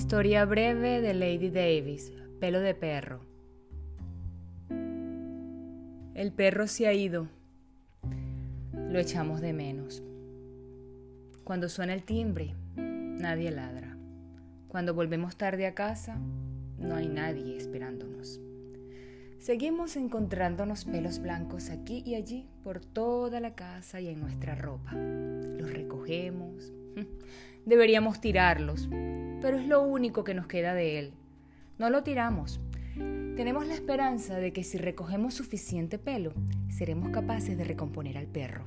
Historia breve de Lady Davis, pelo de perro. El perro se ha ido. Lo echamos de menos. Cuando suena el timbre, nadie ladra. Cuando volvemos tarde a casa, no hay nadie esperándonos. Seguimos encontrándonos pelos blancos aquí y allí por toda la casa y en nuestra ropa. Los recogemos. Deberíamos tirarlos, pero es lo único que nos queda de él. No lo tiramos. Tenemos la esperanza de que si recogemos suficiente pelo, seremos capaces de recomponer al perro.